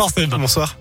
Bonsoir.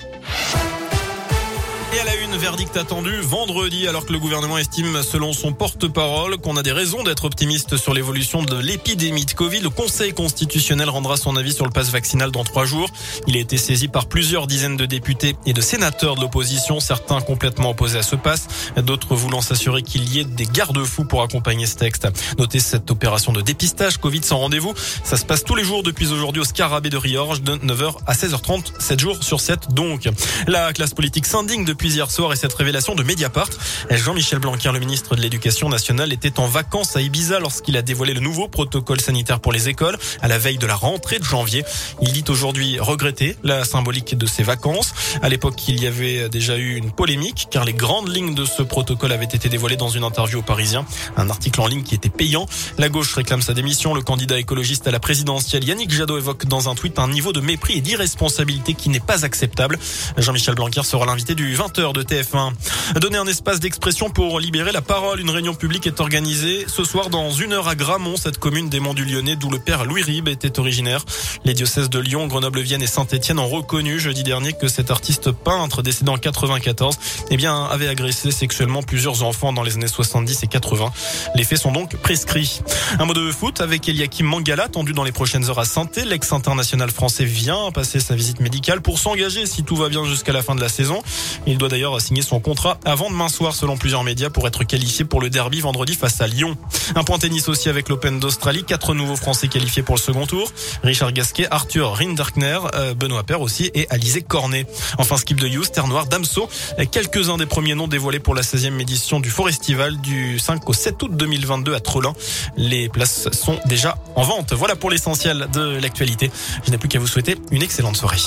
Une, verdict attendu vendredi alors que le gouvernement estime, selon son porte-parole, qu'on a des raisons d'être optimiste sur l'évolution de l'épidémie de Covid. Le Conseil constitutionnel rendra son avis sur le passe vaccinal dans trois jours. Il a été saisi par plusieurs dizaines de députés et de sénateurs de l'opposition, certains complètement opposés à ce passe, d'autres voulant s'assurer qu'il y ait des garde-fous pour accompagner ce texte. Notez cette opération de dépistage Covid sans rendez-vous. Ça se passe tous les jours depuis aujourd'hui au Scarabée de Riorge de 9h à 16h30, 7 jours sur 7 donc. La classe politique s'indigne depuis hier soir et cette révélation de Mediapart. Jean-Michel Blanquer, le ministre de l'Éducation nationale, était en vacances à Ibiza lorsqu'il a dévoilé le nouveau protocole sanitaire pour les écoles à la veille de la rentrée de janvier. Il dit aujourd'hui regretter la symbolique de ses vacances. À l'époque, il y avait déjà eu une polémique car les grandes lignes de ce protocole avaient été dévoilées dans une interview au Parisien. Un article en ligne qui était payant. La gauche réclame sa démission. Le candidat écologiste à la présidentielle Yannick Jadot évoque dans un tweet un niveau de mépris et d'irresponsabilité qui n'est pas acceptable. Jean-Michel Blanquer sera l'invité du 20 de TF1. Donner un espace d'expression pour libérer la parole. Une réunion publique est organisée ce soir dans une heure à Gramont, cette commune des Monts du Lyonnais d'où le père Louis Ribes était originaire. Les diocèses de Lyon, Grenoble, Vienne et Saint-Etienne ont reconnu jeudi dernier que cet artiste peintre décédé en 94 eh bien, avait agressé sexuellement plusieurs enfants dans les années 70 et 80. Les faits sont donc prescrits. Un mot de foot avec Eliakim Mangala, tendu dans les prochaines heures à Santé. L'ex-international français vient passer sa visite médicale pour s'engager si tout va bien jusqu'à la fin de la saison. Il doit d'ailleurs signer son contrat avant demain soir selon plusieurs médias pour être qualifié pour le derby vendredi face à Lyon. Un point tennis aussi avec l'Open d'Australie. Quatre nouveaux Français qualifiés pour le second tour. Richard Gasquet, Arthur Rinderkner, euh, Benoît Paire aussi et Alizé Cornet. Enfin, skip de Hughes, Terre Noire, Damso. Quelques-uns des premiers noms dévoilés pour la 16e édition du Forestival du 5 au 7 août 2022 à Trollin. Les places sont déjà en vente. Voilà pour l'essentiel de l'actualité. Je n'ai plus qu'à vous souhaiter une excellente soirée.